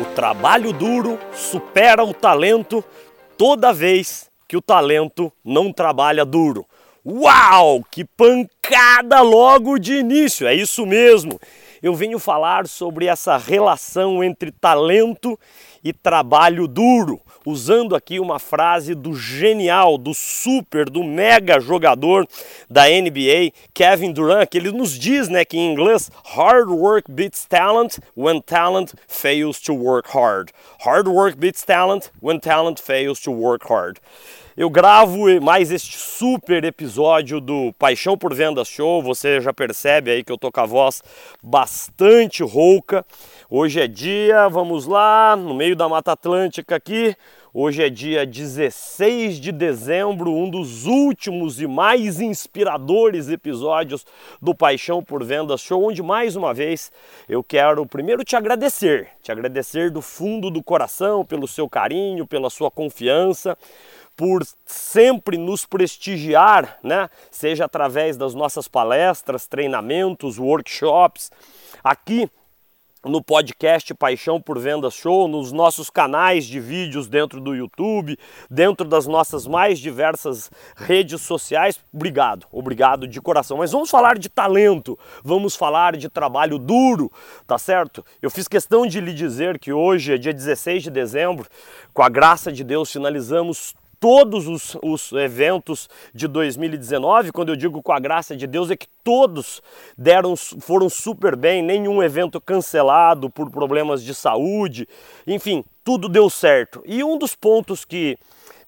O trabalho duro supera o talento toda vez que o talento não trabalha duro. Uau, que pancada logo de início! É isso mesmo. Eu venho falar sobre essa relação entre talento e trabalho duro, usando aqui uma frase do genial, do super, do mega jogador da NBA, Kevin Durant, que ele nos diz, né, que em inglês, hard work beats talent when talent fails to work hard. Hard work beats talent when talent fails to work hard. Eu gravo mais este super episódio do Paixão por Vendas Show. Você já percebe aí que eu tô com a voz bastante rouca. Hoje é dia, vamos lá, no meio da Mata Atlântica aqui. Hoje é dia 16 de dezembro, um dos últimos e mais inspiradores episódios do Paixão por Vendas Show, onde mais uma vez eu quero primeiro te agradecer, te agradecer do fundo do coração pelo seu carinho, pela sua confiança por sempre nos prestigiar, né? seja através das nossas palestras, treinamentos, workshops, aqui no podcast Paixão por Vendas Show, nos nossos canais de vídeos dentro do YouTube, dentro das nossas mais diversas redes sociais. Obrigado, obrigado de coração. Mas vamos falar de talento, vamos falar de trabalho duro, tá certo? Eu fiz questão de lhe dizer que hoje é dia 16 de dezembro, com a graça de Deus, finalizamos todos os, os, eventos de 2019, quando eu digo com a graça de Deus, é que todos deram, foram super bem, nenhum evento cancelado por problemas de saúde, enfim, tudo deu certo. E um dos pontos que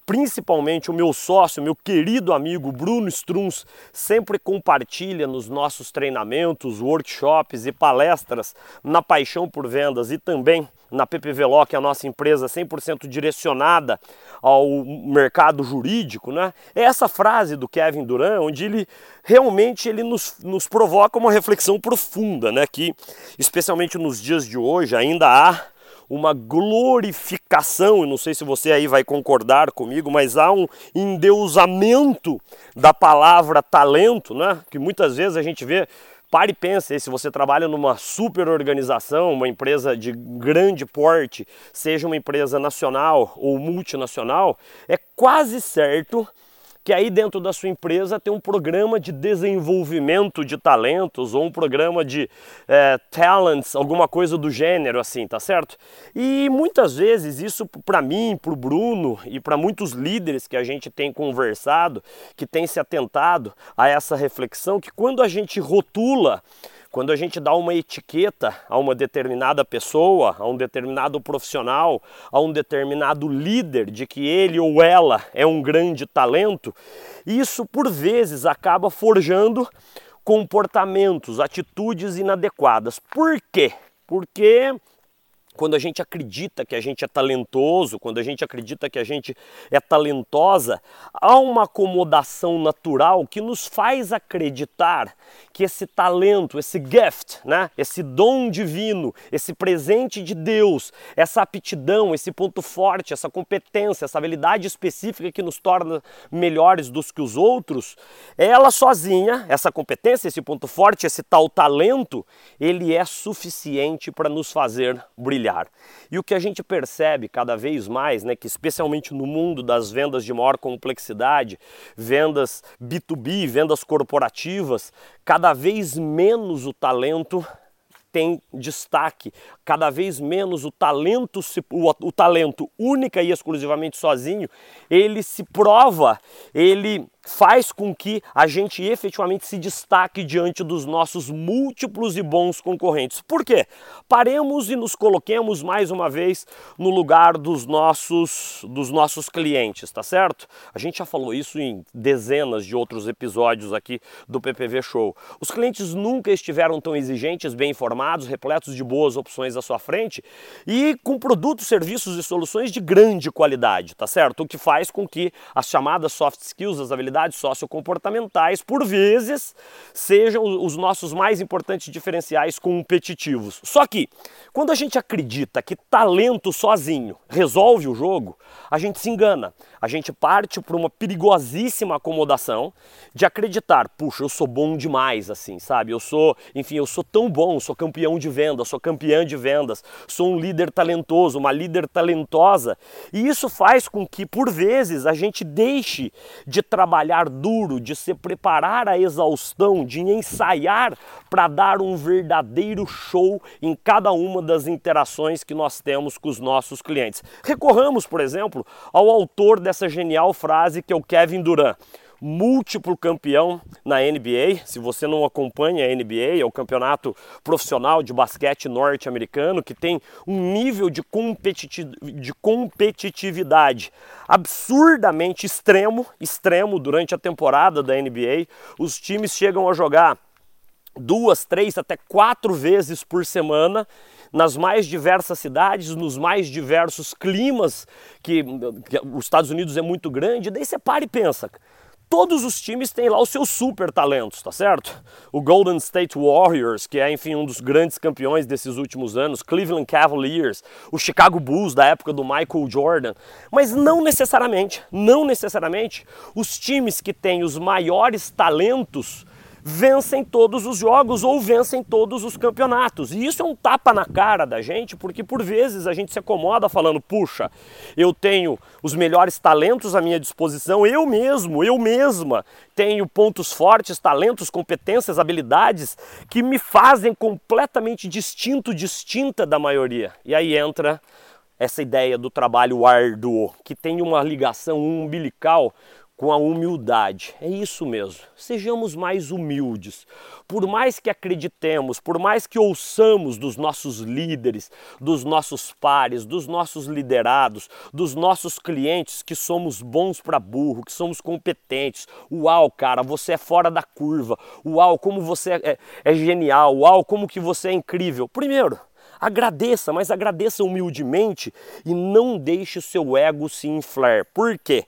principalmente o meu sócio, meu querido amigo Bruno Struns, sempre compartilha nos nossos treinamentos, workshops e palestras na Paixão por Vendas e também na PPV que é a nossa empresa 100% direcionada ao mercado jurídico, né? É essa frase do Kevin Durant, onde ele realmente ele nos, nos provoca uma reflexão profunda, né? Que especialmente nos dias de hoje ainda há uma glorificação, e não sei se você aí vai concordar comigo, mas há um endeusamento da palavra talento, né? Que muitas vezes a gente vê Pare e pense, se você trabalha numa super organização, uma empresa de grande porte, seja uma empresa nacional ou multinacional, é quase certo que aí dentro da sua empresa tem um programa de desenvolvimento de talentos ou um programa de é, talents, alguma coisa do gênero assim, tá certo? E muitas vezes isso para mim, para o Bruno e para muitos líderes que a gente tem conversado, que tem se atentado a essa reflexão, que quando a gente rotula quando a gente dá uma etiqueta a uma determinada pessoa, a um determinado profissional, a um determinado líder de que ele ou ela é um grande talento, isso por vezes acaba forjando comportamentos, atitudes inadequadas. Por quê? Porque quando a gente acredita que a gente é talentoso, quando a gente acredita que a gente é talentosa, há uma acomodação natural que nos faz acreditar que esse talento, esse gift, né, esse dom divino, esse presente de Deus, essa aptidão, esse ponto forte, essa competência, essa habilidade específica que nos torna melhores dos que os outros, ela sozinha, essa competência, esse ponto forte, esse tal talento, ele é suficiente para nos fazer brilhar. E o que a gente percebe cada vez mais, né, que especialmente no mundo das vendas de maior complexidade, vendas B2B, vendas corporativas, cada vez menos o talento tem destaque, cada vez menos o talento, o, o talento única e exclusivamente sozinho, ele se prova, ele faz com que a gente efetivamente se destaque diante dos nossos múltiplos e bons concorrentes. Por quê? Paremos e nos coloquemos mais uma vez no lugar dos nossos dos nossos clientes, tá certo? A gente já falou isso em dezenas de outros episódios aqui do PPV Show. Os clientes nunca estiveram tão exigentes, bem informados, repletos de boas opções à sua frente e com produtos, serviços e soluções de grande qualidade, tá certo? O que faz com que as chamadas soft skills, as habilidades habilidades sociocomportamentais, por vezes, sejam os nossos mais importantes diferenciais competitivos. Só que, quando a gente acredita que talento sozinho resolve o jogo, a gente se engana. A gente parte para uma perigosíssima acomodação de acreditar, puxa, eu sou bom demais, assim, sabe? Eu sou, enfim, eu sou tão bom, sou campeão de vendas, sou campeã de vendas, sou um líder talentoso, uma líder talentosa. E isso faz com que, por vezes, a gente deixe de trabalhar duro, de se preparar à exaustão, de ensaiar para dar um verdadeiro show em cada uma das interações que nós temos com os nossos clientes. Recorramos, por exemplo, ao autor dessa genial frase que é o Kevin Durant múltiplo campeão na NBA. Se você não acompanha a NBA, é o campeonato profissional de basquete norte-americano que tem um nível de, de competitividade absurdamente extremo, extremo durante a temporada da NBA. Os times chegam a jogar duas, três, até quatro vezes por semana nas mais diversas cidades, nos mais diversos climas, que, que, os Estados Unidos é muito grande, daí você para e pensa, todos os times têm lá os seus super talentos, tá certo? O Golden State Warriors, que é, enfim, um dos grandes campeões desses últimos anos, Cleveland Cavaliers, o Chicago Bulls da época do Michael Jordan, mas não necessariamente, não necessariamente os times que têm os maiores talentos vencem todos os jogos ou vencem todos os campeonatos. E isso é um tapa na cara da gente, porque por vezes a gente se acomoda falando: puxa, eu tenho os melhores talentos à minha disposição, eu mesmo, eu mesma tenho pontos fortes, talentos, competências, habilidades que me fazem completamente distinto, distinta da maioria. E aí entra essa ideia do trabalho árduo, que tem uma ligação umbilical com a humildade. É isso mesmo. Sejamos mais humildes. Por mais que acreditemos, por mais que ouçamos dos nossos líderes, dos nossos pares, dos nossos liderados, dos nossos clientes que somos bons para burro, que somos competentes. Uau, cara, você é fora da curva. Uau, como você é, é genial. Uau, como que você é incrível. Primeiro, Agradeça, mas agradeça humildemente e não deixe o seu ego se inflar. Por quê?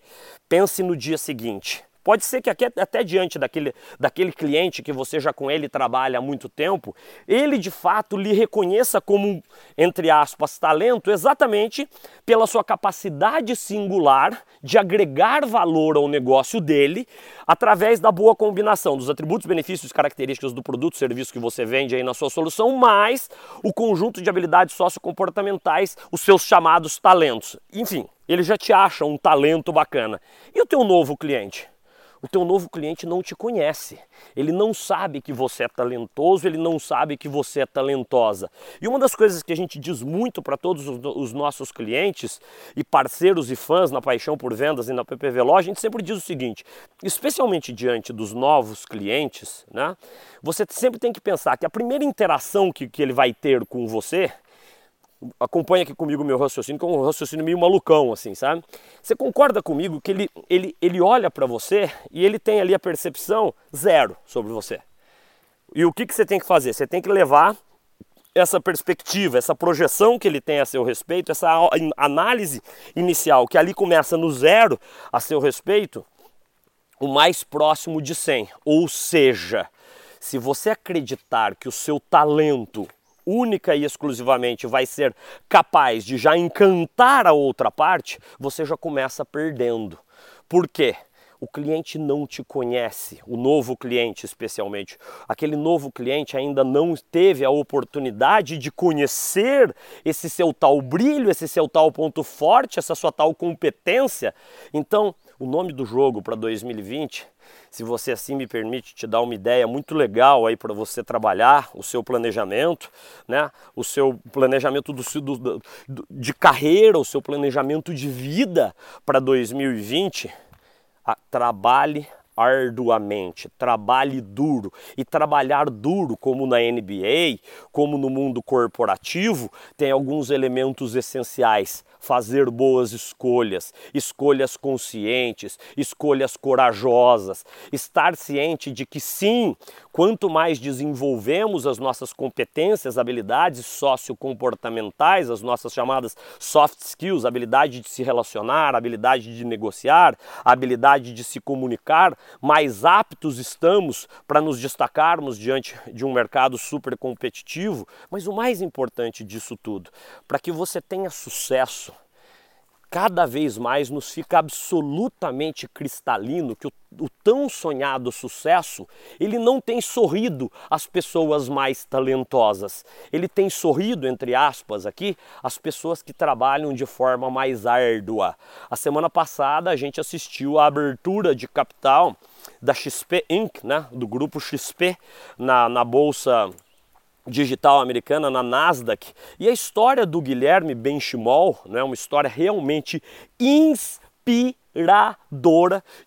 Pense no dia seguinte. Pode ser que até diante daquele, daquele cliente que você já com ele trabalha há muito tempo, ele de fato lhe reconheça como, entre aspas, talento exatamente pela sua capacidade singular de agregar valor ao negócio dele através da boa combinação dos atributos, benefícios, características do produto, serviço que você vende aí na sua solução, mais o conjunto de habilidades sociocomportamentais, os seus chamados talentos. Enfim, ele já te acha um talento bacana. E o teu novo cliente? O teu novo cliente não te conhece. Ele não sabe que você é talentoso, ele não sabe que você é talentosa. E uma das coisas que a gente diz muito para todos os nossos clientes e parceiros e fãs na Paixão por Vendas e na PPV Loja, a gente sempre diz o seguinte, especialmente diante dos novos clientes, né? Você sempre tem que pensar que a primeira interação que, que ele vai ter com você acompanha aqui comigo o meu raciocínio, que é um raciocínio meio malucão, assim, sabe? Você concorda comigo que ele, ele, ele olha para você e ele tem ali a percepção zero sobre você. E o que, que você tem que fazer? Você tem que levar essa perspectiva, essa projeção que ele tem a seu respeito, essa análise inicial, que ali começa no zero a seu respeito, o mais próximo de 100. Ou seja, se você acreditar que o seu talento única e exclusivamente vai ser capaz de já encantar a outra parte, você já começa perdendo. Por quê? O cliente não te conhece, o novo cliente especialmente. Aquele novo cliente ainda não teve a oportunidade de conhecer esse seu tal brilho, esse seu tal ponto forte, essa sua tal competência. Então, o nome do jogo para 2020 se você assim me permite te dar uma ideia muito legal aí para você trabalhar o seu planejamento, né? O seu planejamento do, do, do, de carreira, o seu planejamento de vida para 2020, a, trabalhe arduamente, trabalhe duro. E trabalhar duro, como na NBA, como no mundo corporativo, tem alguns elementos essenciais fazer boas escolhas, escolhas conscientes, escolhas corajosas, estar ciente de que sim, quanto mais desenvolvemos as nossas competências, habilidades sociocomportamentais, as nossas chamadas soft skills, habilidade de se relacionar, habilidade de negociar, habilidade de se comunicar, mais aptos estamos para nos destacarmos diante de um mercado super competitivo, mas o mais importante disso tudo, para que você tenha sucesso, cada vez mais nos fica absolutamente cristalino que o, o, tão sonhado sucesso, ele não tem sorrido às pessoas mais talentosas. Ele tem sorrido, entre aspas, aqui, às pessoas que trabalham de forma mais árdua. A semana passada a gente assistiu à abertura de capital da XP Inc., né, do grupo XP, na, na bolsa digital americana na Nasdaq. E a história do Guilherme Benchimol é né, uma história realmente inspiradora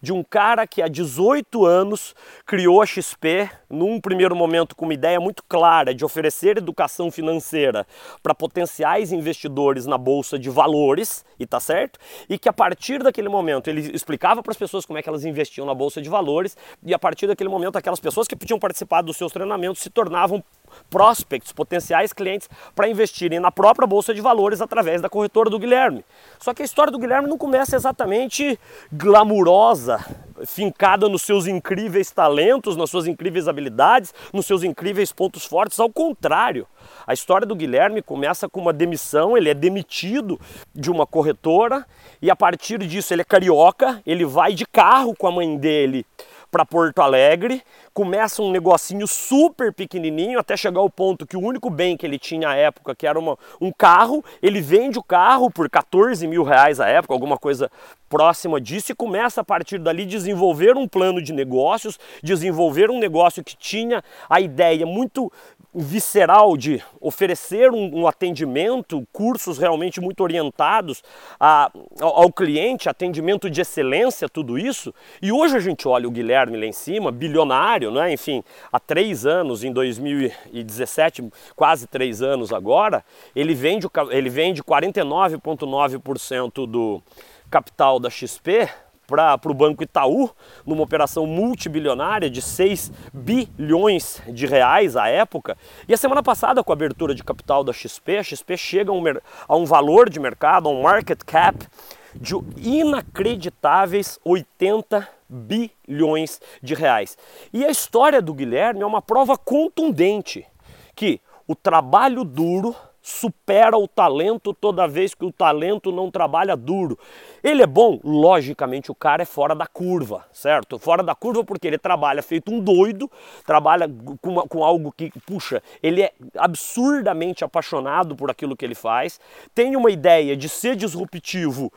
de um cara que há 18 anos criou a XP, num primeiro momento com uma ideia muito clara de oferecer educação financeira para potenciais investidores na bolsa de valores, e tá certo? E que a partir daquele momento ele explicava para as pessoas como é que elas investiam na bolsa de valores, e a partir daquele momento aquelas pessoas que podiam participar dos seus treinamentos se tornavam prospects, potenciais clientes para investirem na própria bolsa de valores através da corretora do Guilherme. Só que a história do Guilherme não começa exatamente glamurosa, fincada nos seus incríveis talentos, nas suas incríveis habilidades, nos seus incríveis pontos fortes, ao contrário. A história do Guilherme começa com uma demissão, ele é demitido de uma corretora e a partir disso ele é carioca, ele vai de carro com a mãe dele para Porto Alegre, começa um negocinho super pequenininho até chegar ao ponto que o único bem que ele tinha à época, que era uma, um carro, ele vende o carro por 14 mil reais à época, alguma coisa próxima disso, e começa a partir dali desenvolver um plano de negócios, desenvolver um negócio que tinha a ideia muito visceral de oferecer um, um atendimento, cursos realmente muito orientados a, ao, ao, cliente, atendimento de excelência, tudo isso. E hoje a gente olha o Guilherme lá em cima, bilionário, né? enfim, há três anos, em 2017, quase três anos agora, ele vende, ele vende 49,9% do capital da XP para o Banco Itaú, numa operação multibilionária de 6 bilhões de reais à época. E a semana passada, com a abertura de capital da XP, a XP chega a um, a um valor de mercado, a um market cap de inacreditáveis 80 bilhões de reais. E a história do Guilherme é uma prova contundente que o trabalho duro supera o talento toda vez que o talento não trabalha duro. Ele é bom? Logicamente o cara é fora da curva, certo? Fora da curva porque ele trabalha feito um doido, trabalha com, uma, com algo que, puxa, ele é absurdamente apaixonado por aquilo que ele faz, tem uma ideia de ser disruptivo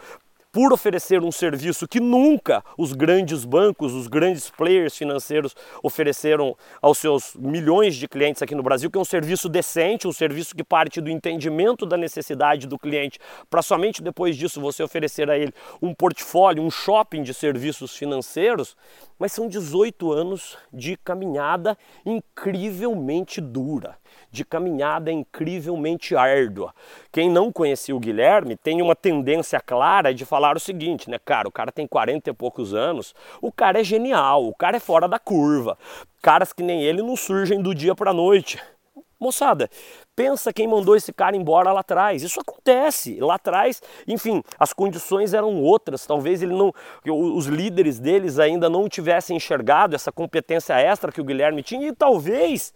por oferecer um serviço que nunca os grandes bancos, os grandes players financeiros ofereceram aos seus milhões de clientes aqui no Brasil, que é um serviço decente, um serviço que parte do entendimento da necessidade do cliente, para somente depois disso você oferecer a ele um portfólio, um shopping de serviços financeiros, mas são 18 anos de caminhada incrivelmente dura de caminhada incrivelmente árdua. Quem não conhecia o Guilherme tem uma tendência clara de falar o seguinte, né, cara, o cara tem 40 e poucos anos, o cara é genial, o cara é fora da curva. Caras que nem ele não surgem do dia para a noite. Moçada, pensa quem mandou esse cara embora lá atrás. Isso acontece. Lá atrás, enfim, as condições eram outras. Talvez ele não, os líderes deles ainda não tivessem enxergado essa competência extra que o Guilherme tinha e talvez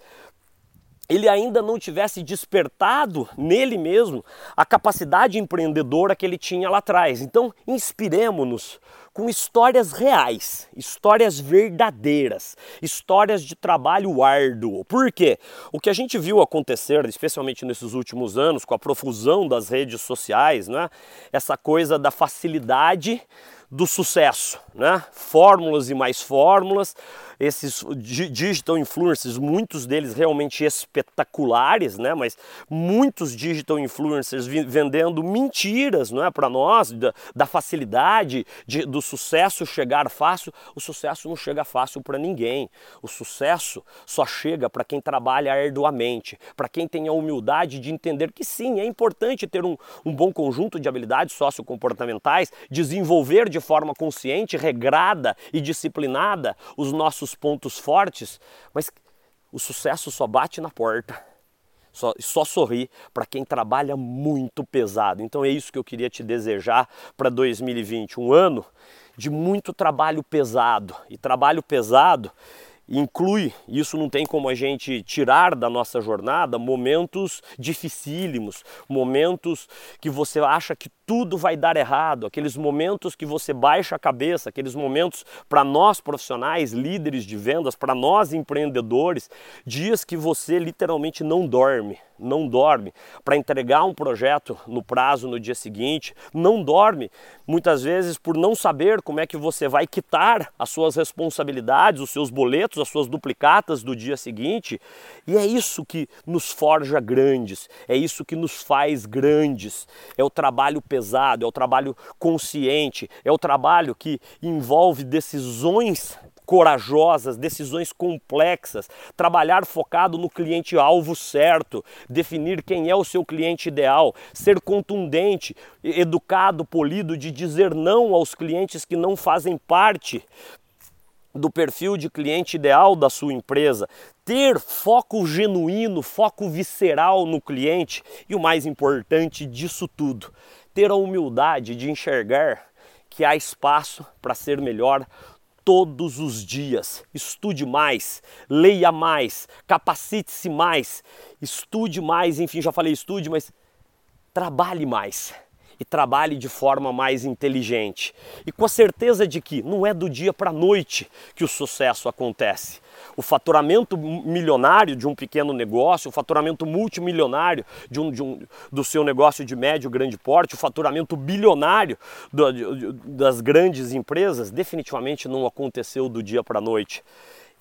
ele ainda não tivesse despertado nele mesmo a capacidade empreendedora que ele tinha lá atrás. Então, inspiremos-nos com histórias reais, histórias verdadeiras, histórias de trabalho árduo. Por quê? O que a gente viu acontecer, especialmente nesses últimos anos, com a profusão das redes sociais, né? essa coisa da facilidade do sucesso, né? Fórmulas e mais fórmulas, esses digital influencers, muitos deles realmente espetaculares, né? Mas muitos digital influencers vendendo mentiras, não é, para nós da, da facilidade de, do sucesso chegar fácil. O sucesso não chega fácil para ninguém. O sucesso só chega para quem trabalha arduamente, para quem tem a humildade de entender que sim, é importante ter um, um bom conjunto de habilidades sociocomportamentais, desenvolver de forma consciente, regrada e disciplinada os nossos pontos fortes, mas o sucesso só bate na porta. Só, só sorri para quem trabalha muito pesado. Então é isso que eu queria te desejar para 2020, um ano de muito trabalho pesado. E trabalho pesado inclui, isso não tem como a gente tirar da nossa jornada, momentos dificílimos, momentos que você acha que tudo vai dar errado, aqueles momentos que você baixa a cabeça, aqueles momentos para nós profissionais, líderes de vendas, para nós empreendedores, dias que você literalmente não dorme, não dorme. Para entregar um projeto no prazo no dia seguinte, não dorme muitas vezes por não saber como é que você vai quitar as suas responsabilidades, os seus boletos, as suas duplicatas do dia seguinte, e é isso que nos forja grandes, é isso que nos faz grandes, é o trabalho pesado, é o trabalho consciente, é o trabalho que envolve decisões corajosas, decisões complexas, trabalhar focado no cliente alvo certo, definir quem é o seu cliente ideal, ser contundente, educado, polido de dizer não aos clientes que não fazem parte do perfil de cliente ideal da sua empresa, ter foco genuíno, foco visceral no cliente. E o mais importante disso tudo, ter a humildade de enxergar que há espaço para ser melhor todos os dias. Estude mais, leia mais, capacite-se mais, estude mais, enfim, já falei estude, mas trabalhe mais e trabalhe de forma mais inteligente. E com a certeza de que não é do dia para a noite que o sucesso acontece. O faturamento milionário de um pequeno negócio, o faturamento multimilionário de um, de um, do seu negócio de médio grande porte, o faturamento bilionário do, de, das grandes empresas, definitivamente não aconteceu do dia para a noite.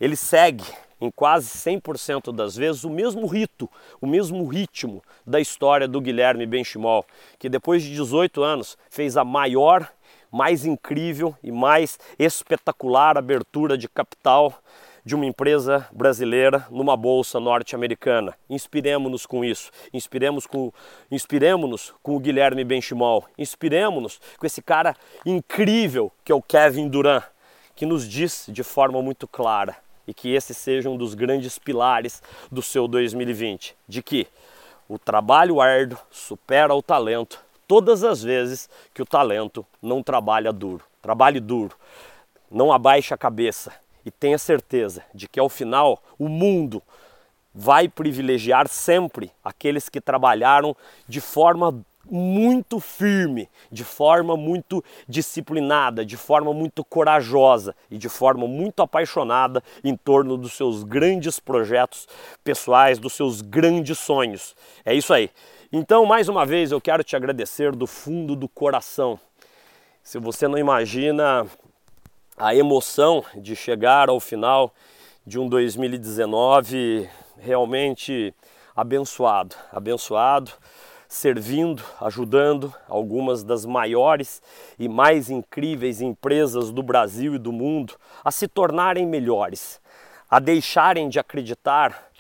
Ele segue em quase 100% das vezes, o mesmo rito, o mesmo ritmo da história do Guilherme Benchimol, que depois de 18 anos fez a maior, mais incrível e mais espetacular abertura de capital de uma empresa brasileira numa bolsa norte-americana. Inspiremos-nos com isso. Inspiremos com, inspiremos-nos com o Guilherme Benchimol. Inspiremos-nos com esse cara incrível que é o Kevin Durant, que nos diz de forma muito clara e que esse seja um dos grandes pilares do seu 2020, de que o trabalho árduo supera o talento todas as vezes que o talento não trabalha duro. Trabalhe duro, não abaixe a cabeça e tenha certeza de que ao final o mundo vai privilegiar sempre aqueles que trabalharam de forma muito firme, de forma muito disciplinada, de forma muito corajosa e de forma muito apaixonada em torno dos seus grandes projetos pessoais, dos seus grandes sonhos. É isso aí. Então, mais uma vez, eu quero te agradecer do fundo do coração. Se você não imagina a emoção de chegar ao final de um 2019 realmente abençoado, abençoado servindo, ajudando algumas das maiores e mais incríveis empresas do Brasil e do mundo a se tornarem melhores, a deixarem de acreditar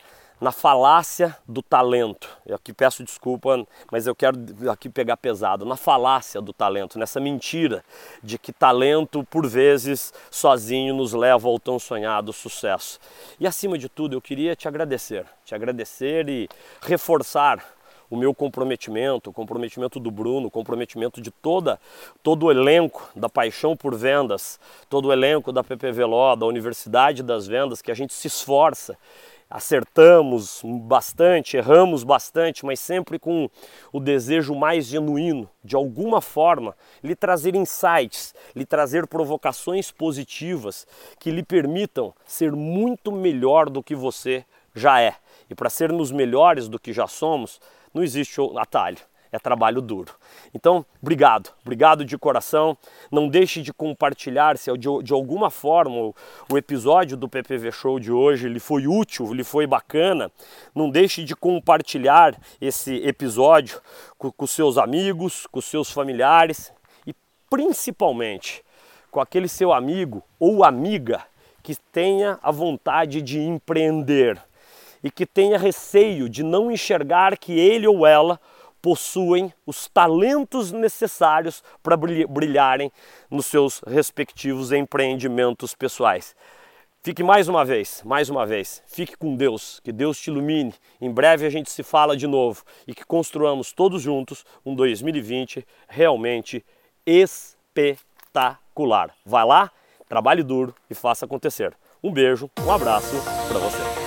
na falácia do talento. Eu aqui peço desculpa, mas eu quero aqui pegar pesado, na falácia do talento, nessa mentira de que talento por vezes sozinho nos leva ao tão sonhado sucesso. E acima de tudo, eu queria te agradecer, te agradecer e reforçar o meu comprometimento, o comprometimento do Bruno, o comprometimento de toda todo o elenco da Paixão por Vendas, todo o elenco da PPV Ló, da Universidade das Vendas, que a gente se esforça acertamos bastante, erramos bastante, mas sempre com o desejo mais genuíno, de alguma forma, lhe trazer insights, lhe trazer provocações positivas que lhe permitam ser muito melhor do que você já é. E para sermos melhores do que já somos, não existe atalho. É trabalho duro. Então, obrigado, obrigado de coração. Não deixe de compartilhar se de, de alguma forma o, episódio do PPV Show de hoje ele foi útil, ele foi bacana. Não deixe de compartilhar esse episódio com, com seus amigos, com seus familiares e principalmente com aquele seu amigo ou amiga que tenha a vontade de empreender e que tenha receio de não enxergar que ele ou ela possuem os talentos necessários para brilharem nos seus respectivos empreendimentos pessoais. Fique mais uma vez, mais uma vez, fique com Deus, que Deus te ilumine. Em breve a gente se fala de novo e que construamos todos juntos um 2020 realmente espetacular. Vai lá, trabalhe duro e faça acontecer. Um beijo, um abraço para você.